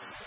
I'm sorry.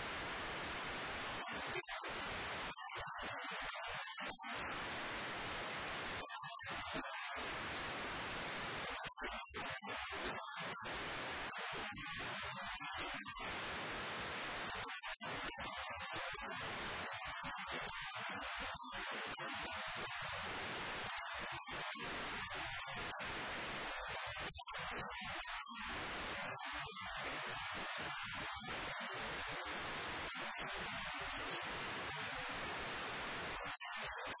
Syntax omelait de Aqu어주